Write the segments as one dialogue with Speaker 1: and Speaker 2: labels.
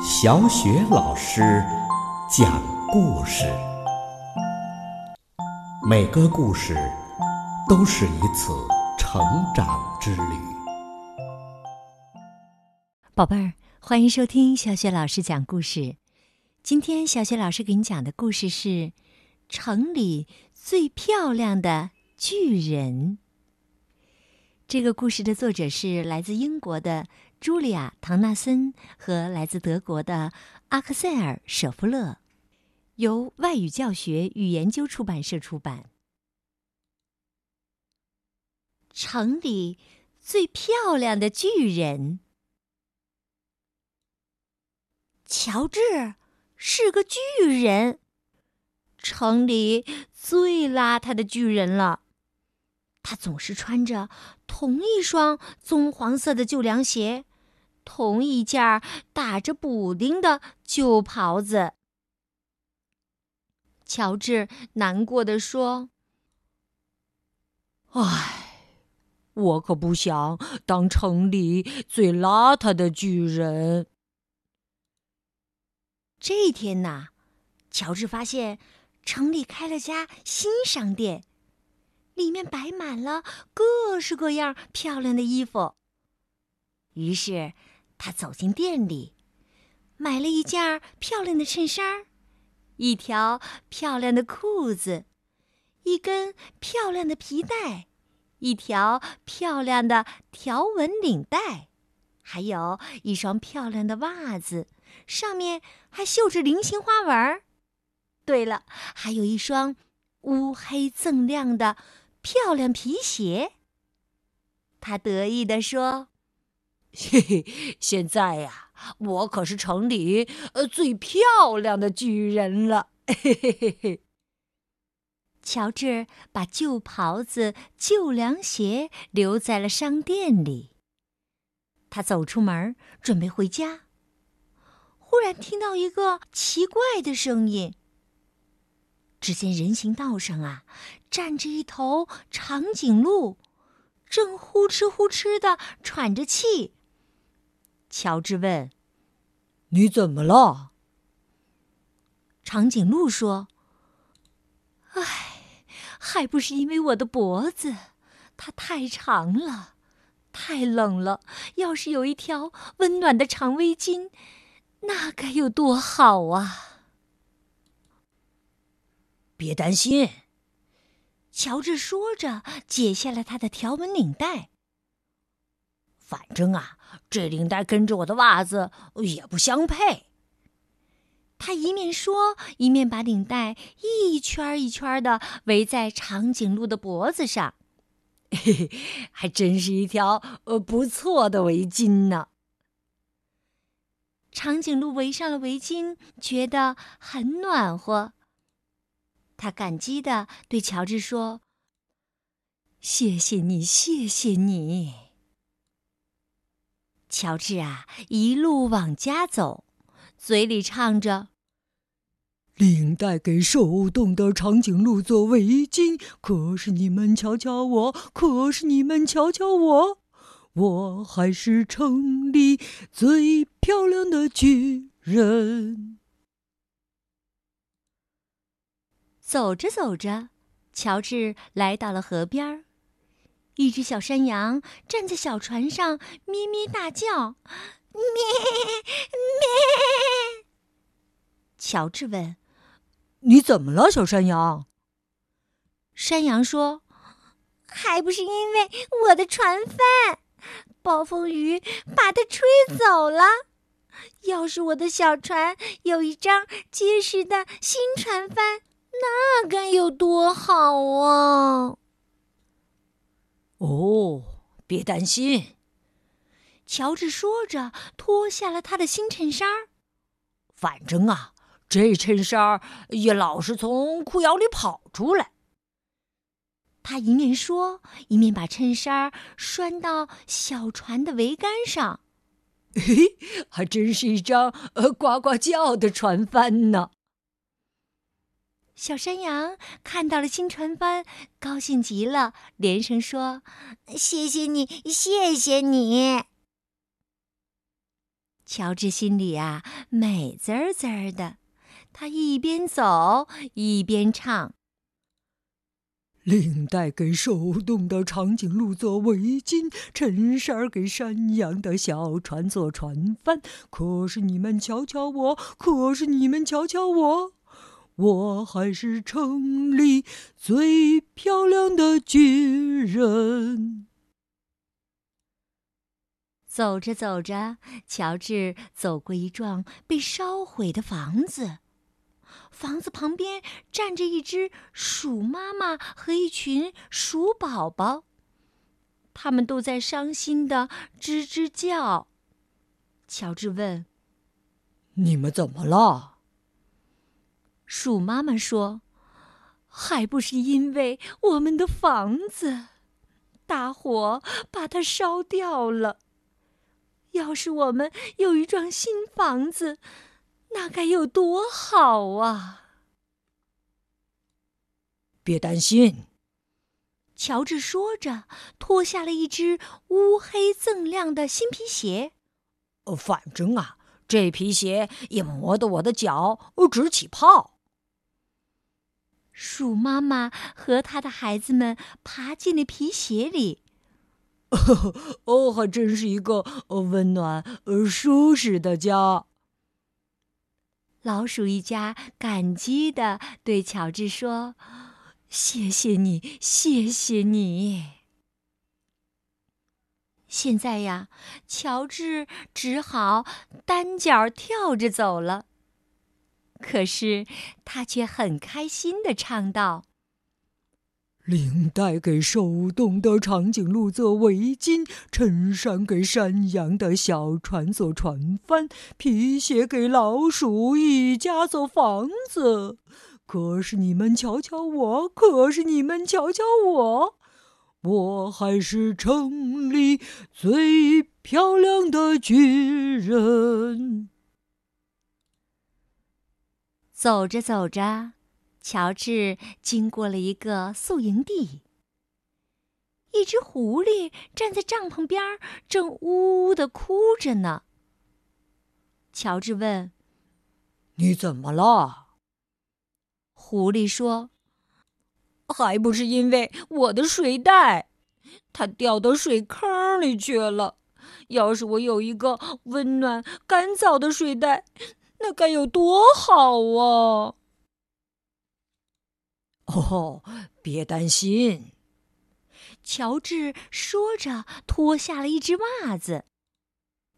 Speaker 1: 小雪老师讲故事，每个故事都是一次成长之旅。
Speaker 2: 宝贝儿，欢迎收听小雪老师讲故事。今天小雪老师给你讲的故事是《城里最漂亮的巨人》。这个故事的作者是来自英国的茱莉亚·唐纳森和来自德国的阿克塞尔·舍夫勒，由外语教学与研究出版社出版。城里最漂亮的巨人，乔治是个巨人，城里最邋遢的巨人了。他总是穿着同一双棕黄色的旧凉鞋，同一件打着补丁的旧袍子。乔治难过的说：“
Speaker 3: 唉，我可不想当城里最邋遢的巨人。”
Speaker 2: 这一天呐，乔治发现城里开了家新商店。里面摆满了各式各样漂亮的衣服。于是，他走进店里，买了一件漂亮的衬衫，一条漂亮的裤子，一根漂亮的皮带，一条漂亮的条纹领带，还有一双漂亮的袜子，上面还绣着菱形花纹。对了，还有一双乌黑锃亮的。漂亮皮鞋，他得意地说：“
Speaker 3: 嘿嘿，现在呀，我可是城里呃最漂亮的巨人了。”嘿嘿嘿嘿。
Speaker 2: 乔治把旧袍子、旧凉鞋留在了商店里。他走出门，准备回家，忽然听到一个奇怪的声音。只见人行道上啊，站着一头长颈鹿，正呼哧呼哧的喘着气。乔治问：“
Speaker 3: 你怎么了？”
Speaker 2: 长颈鹿说：“唉，还不是因为我的脖子，它太长了，太冷了。要是有一条温暖的长围巾，那该有多好啊！”
Speaker 3: 别担心，
Speaker 2: 乔治说着，解下了他的条纹领带。
Speaker 3: 反正啊，这领带跟着我的袜子也不相配。
Speaker 2: 他一面说，一面把领带一圈一圈的围在长颈鹿的脖子上。
Speaker 3: 嘿嘿，还真是一条呃不错的围巾呢。
Speaker 2: 长颈鹿围上了围巾，觉得很暖和。他感激的对乔治说：“
Speaker 3: 谢谢你，谢谢你。”
Speaker 2: 乔治啊，一路往家走，嘴里唱着：“
Speaker 3: 领带给受冻的长颈鹿做围巾，可是你们瞧瞧我，可是你们瞧瞧我，我还是城里最漂亮的巨人。”
Speaker 2: 走着走着，乔治来到了河边儿。一只小山羊站在小船上，咩咩大叫：“咩咩！”乔治问：“
Speaker 3: 你怎么了，小山羊？”
Speaker 2: 山羊说：“还不是因为我的船帆，暴风雨把它吹走了。要是我的小船有一张结实的新船帆。”那该有多好啊！
Speaker 3: 哦，别担心，
Speaker 2: 乔治说着，脱下了他的新衬衫。
Speaker 3: 反正啊，这衬衫也老是从裤腰里跑出来。
Speaker 2: 他一面说，一面把衬衫拴到小船的桅杆上。
Speaker 3: 嘿，还真是一张呃呱呱叫的船帆呢。
Speaker 2: 小山羊看到了新船帆，高兴极了，连声说：“谢谢你，谢谢你。”乔治心里啊美滋滋的，他一边走一边唱：“
Speaker 3: 领带给手动的长颈鹿做围巾，衬衫给山羊的小船做船帆。可是你们瞧瞧我，可是你们瞧瞧我，我还是城里最漂亮的巨人。”
Speaker 2: 走着走着，乔治走过一幢被烧毁的房子，房子旁边站着一只鼠妈妈和一群鼠宝宝，他们都在伤心的吱吱叫。乔治问：“
Speaker 3: 你们怎么了？”
Speaker 2: 鼠妈妈说：“还不是因为我们的房子，大火把它烧掉了。”要是我们有一幢新房子，那该有多好啊！
Speaker 3: 别担心，
Speaker 2: 乔治说着，脱下了一只乌黑锃亮的新皮鞋。
Speaker 3: 反正啊，这皮鞋也磨得我的脚直起泡。
Speaker 2: 鼠妈妈和他的孩子们爬进了皮鞋里。
Speaker 3: 哦，还真是一个温暖而舒适的家。
Speaker 2: 老鼠一家感激的对乔治说：“谢谢你，谢谢你。”现在呀，乔治只好单脚跳着走了。可是他却很开心的唱道。
Speaker 3: 领带给手动的长颈鹿做围巾，衬衫给山羊的小船做船帆，皮鞋给老鼠一家做房子。可是你们瞧瞧我，可是你们瞧瞧我，我还是城里最漂亮的巨人。
Speaker 2: 走着走着。乔治经过了一个宿营地，一只狐狸站在帐篷边儿，正呜呜的哭着呢。乔治问：“
Speaker 3: 你怎么了？”
Speaker 2: 狐狸说：“还不是因为我的水袋，它掉到水坑里去了。要是我有一个温暖干燥的水袋，那该有多好啊！”
Speaker 3: 哦，别担心。
Speaker 2: 乔治说着，脱下了一只袜子。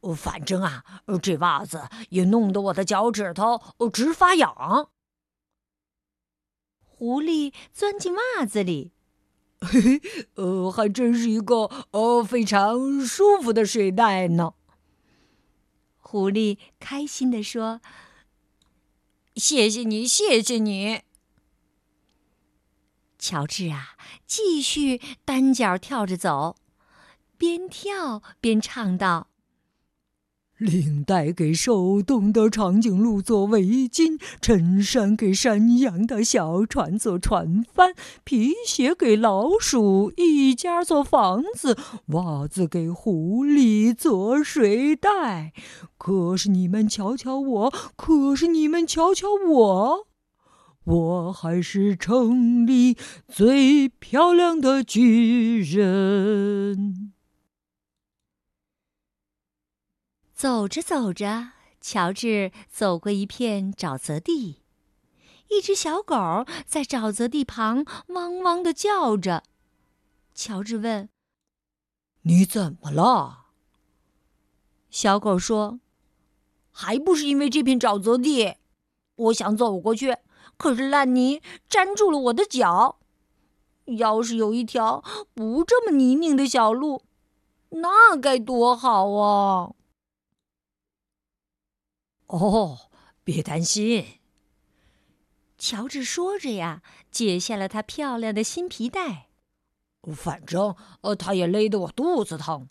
Speaker 3: 哦反正啊，这袜子也弄得我的脚趾头直发痒。
Speaker 2: 狐狸钻进袜子里，
Speaker 3: 嘿嘿，呃，还真是一个呃非常舒服的睡袋呢。
Speaker 2: 狐狸开心地说：“谢谢你，谢谢你。”乔治啊，继续单脚跳着走，边跳边唱道：“
Speaker 3: 领带给受冻的长颈鹿做围巾，衬衫给山羊的小船做船帆，皮鞋给老鼠一家做房子，袜子给狐狸做睡袋。可是你们瞧瞧我，可是你们瞧瞧我。”我还是城里最漂亮的巨人。
Speaker 2: 走着走着，乔治走过一片沼泽地，一只小狗在沼泽地旁汪汪的叫着。乔治问：“
Speaker 3: 你怎么了？”
Speaker 2: 小狗说：“还不是因为这片沼泽地，我想走过去。”可是烂泥粘住了我的脚，要是有一条不这么泥泞的小路，那该多好啊！
Speaker 3: 哦，别担心。
Speaker 2: 乔治说着呀，解下了他漂亮的新皮带。
Speaker 3: 反正呃，他也勒得我肚子疼。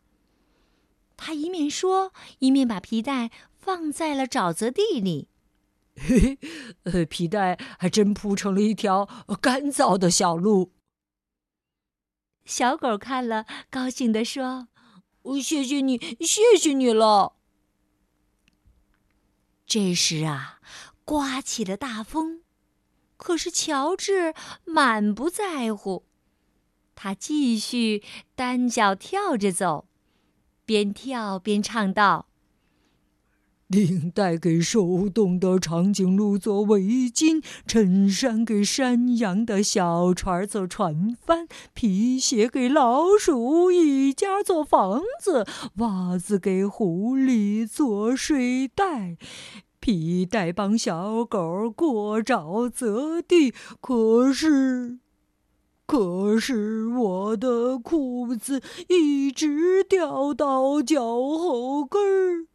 Speaker 2: 他一面说，一面把皮带放在了沼泽地里。
Speaker 3: 嘿嘿，呃，皮带还真铺成了一条干燥的小路。
Speaker 2: 小狗看了，高兴地说：“谢谢你，谢谢你了。”这时啊，刮起了大风，可是乔治满不在乎，他继续单脚跳着走，边跳边唱道。
Speaker 3: 领带给手动的长颈鹿做围巾，衬衫给山羊的小船做船帆，皮鞋给老鼠一家做房子，袜子给狐狸做睡袋，皮带帮小狗过沼泽地。可是，可是我的裤子一直掉到脚后跟儿。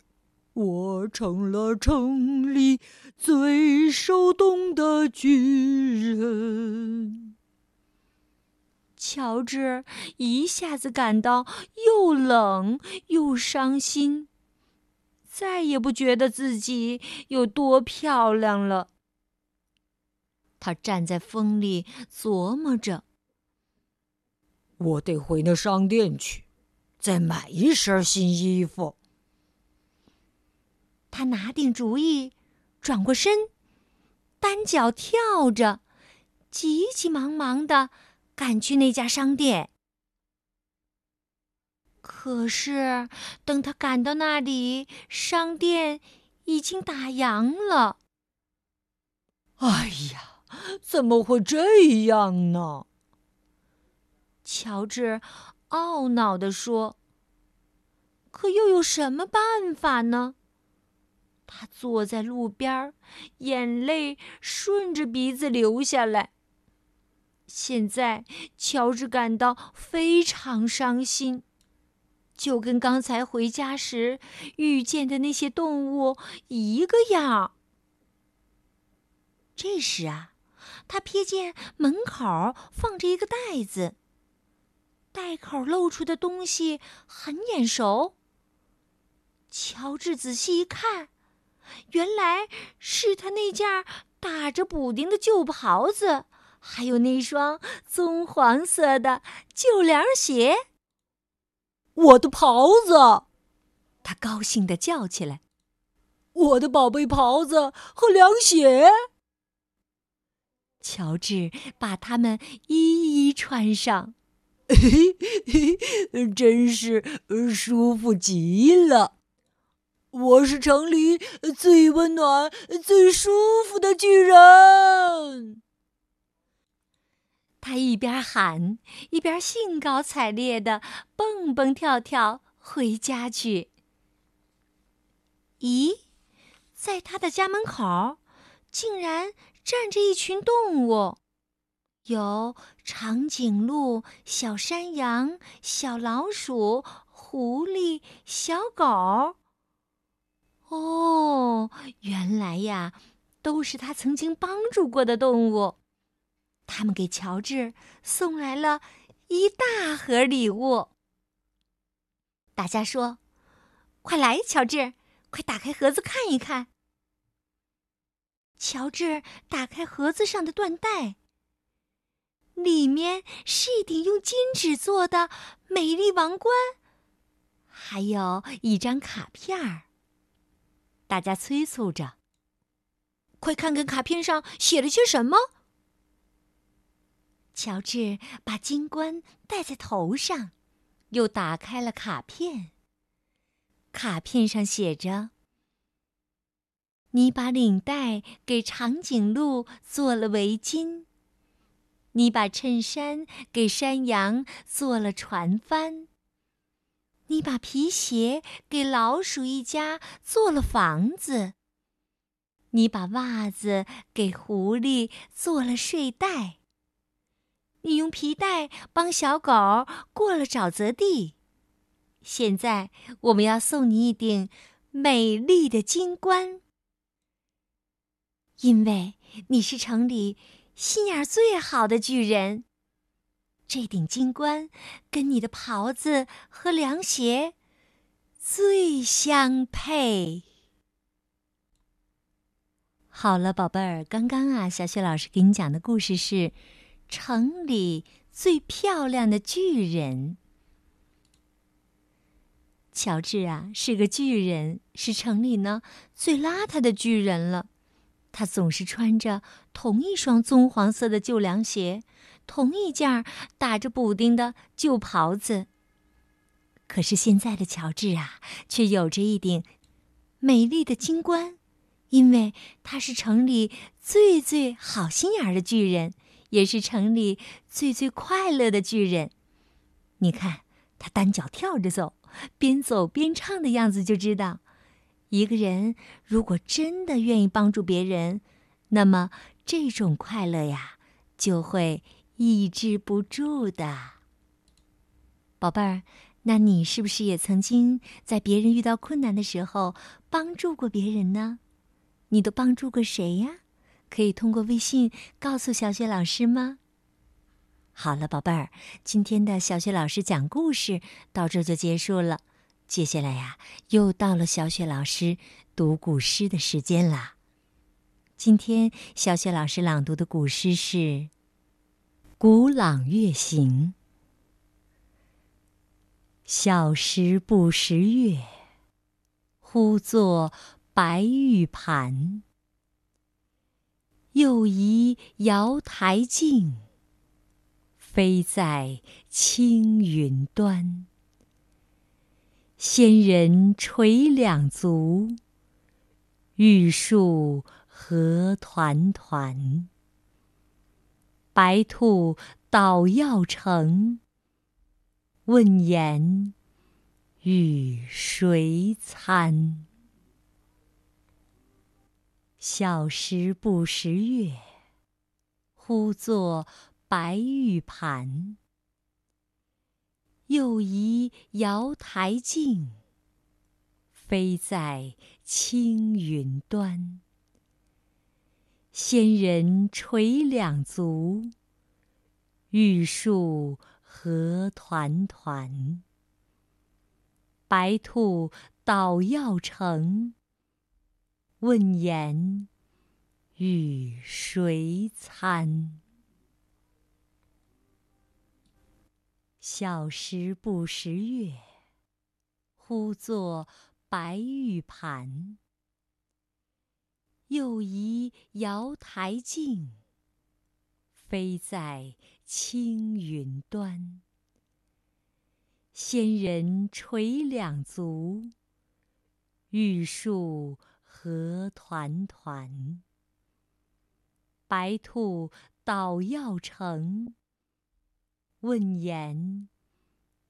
Speaker 3: 我成了城里最受冻的巨人。
Speaker 2: 乔治一下子感到又冷又伤心，再也不觉得自己有多漂亮了。他站在风里琢磨着：“
Speaker 3: 我得回那商店去，再买一身新衣服。”
Speaker 2: 他拿定主意，转过身，单脚跳着，急急忙忙的赶去那家商店。可是，等他赶到那里，商店已经打烊了。
Speaker 3: 哎呀，怎么会这样呢？
Speaker 2: 乔治懊恼地说：“可又有什么办法呢？”他坐在路边，眼泪顺着鼻子流下来。现在，乔治感到非常伤心，就跟刚才回家时遇见的那些动物一个样。这时啊，他瞥见门口放着一个袋子，袋口露出的东西很眼熟。乔治仔细一看。原来是他那件打着补丁的旧袍子，还有那双棕黄色的旧凉鞋。
Speaker 3: 我的袍子！
Speaker 2: 他高兴地叫起来：“
Speaker 3: 我的宝贝袍子和凉鞋！”
Speaker 2: 乔治把它们一一穿上，
Speaker 3: 嘿嘿，真是舒服极了。我是城里最温暖、最舒服的巨人。
Speaker 2: 他一边喊，一边兴高采烈的蹦蹦跳跳回家去。咦，在他的家门口，竟然站着一群动物，有长颈鹿、小山羊、小老鼠、狐狸、小狗。哦，原来呀，都是他曾经帮助过的动物。他们给乔治送来了一大盒礼物。大家说：“快来，乔治，快打开盒子看一看。”乔治打开盒子上的缎带，里面是一顶用金纸做的美丽王冠，还有一张卡片儿。大家催促着：“快看看卡片上写了些什么。”乔治把金冠戴在头上，又打开了卡片。卡片上写着：“你把领带给长颈鹿做了围巾，你把衬衫给山羊做了船帆。”你把皮鞋给老鼠一家做了房子。你把袜子给狐狸做了睡袋。你用皮带帮小狗过了沼泽地。现在我们要送你一顶美丽的金冠，因为你是城里心眼最好的巨人。这顶金冠跟你的袍子和凉鞋最相配。好了，宝贝儿，刚刚啊，小雪老师给你讲的故事是《城里最漂亮的巨人》。乔治啊是个巨人，是城里呢最邋遢的巨人了。他总是穿着同一双棕黄色的旧凉鞋，同一件打着补丁的旧袍子。可是现在的乔治啊，却有着一顶美丽的金冠，因为他是城里最最好心眼的巨人，也是城里最最快乐的巨人。你看，他单脚跳着走，边走边唱的样子，就知道。一个人如果真的愿意帮助别人，那么这种快乐呀就会抑制不住的。宝贝儿，那你是不是也曾经在别人遇到困难的时候帮助过别人呢？你都帮助过谁呀？可以通过微信告诉小雪老师吗？好了，宝贝儿，今天的小雪老师讲故事到这就结束了。接下来呀，又到了小雪老师读古诗的时间啦。今天小雪老师朗读的古诗是《古朗月行》。小时不识月，呼作白玉盘。又疑瑶台镜，飞在青云端。仙人垂两足，玉树何团团。白兔捣药成，问言与谁餐？小时不识月，呼作白玉盘。又疑瑶台镜，飞在青云端。仙人垂两足，玉树何团团。白兔捣药成，问言与谁餐？小时不识月，呼作白玉盘。又疑瑶台镜，飞在青云端。仙人垂两足，玉树何团团。白兔捣药成。问言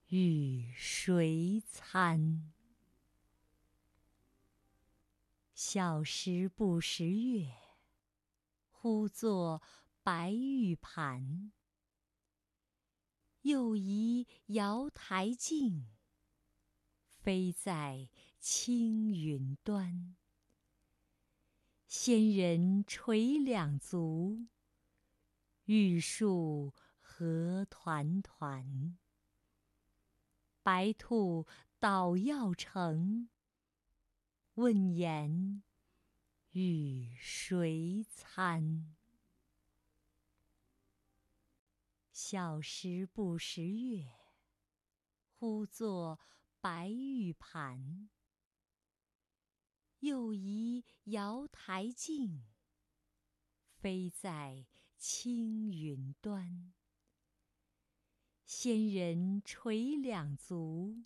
Speaker 2: 与谁餐？小时不识月，呼作白玉盘。又疑瑶台镜，飞在青云端。仙人垂两足，玉树。何团团？白兔捣药成，问言与谁餐？小时不识月，呼作白玉盘。又疑瑶台镜，飞在青云端。仙人垂两足，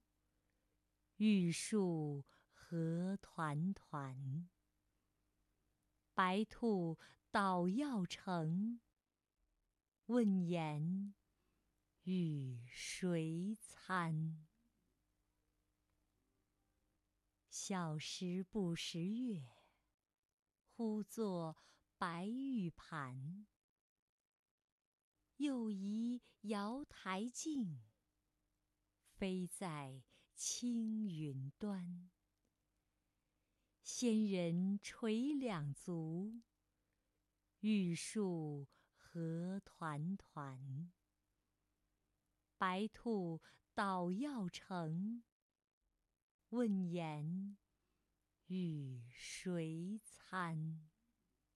Speaker 2: 玉树何团团。白兔捣药成，问言与谁餐？小时不识月，呼作白玉盘。又疑瑶台镜，飞在青云端。仙人垂两足，玉树何团团。白兔捣药成，问言与谁餐？